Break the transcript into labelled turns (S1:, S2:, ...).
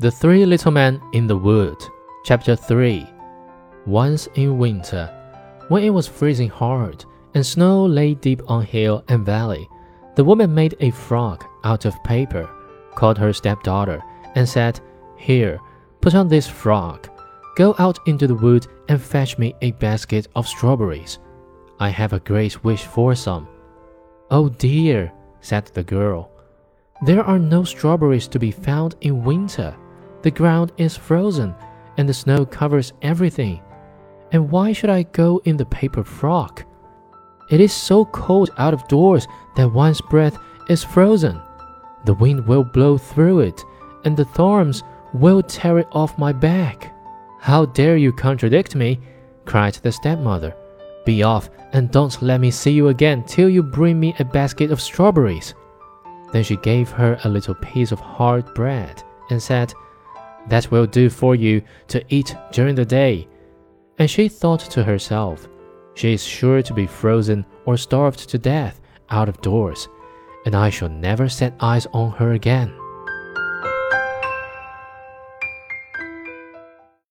S1: The Three Little Men in the Wood, Chapter 3 Once in winter, when it was freezing hard and snow lay deep on hill and valley, the woman made a frog out of paper, called her stepdaughter, and said, Here, put on this frog. Go out into the wood and fetch me a basket of strawberries. I have a great wish for some. Oh dear, said the girl. There are no strawberries to be found in winter. The ground is frozen, and the snow covers everything. And why should I go in the paper frock? It is so cold out of doors that one's breath is frozen. The wind will blow through it, and the thorns will tear it off my back. How dare you contradict me? cried the stepmother. Be off, and don't let me see you again till you bring me a basket of strawberries. Then she gave her a little piece of hard bread and said, That will do for you to eat during the day. And she thought to herself, She is sure to be frozen or starved to death out of doors, and I shall never set eyes on her again.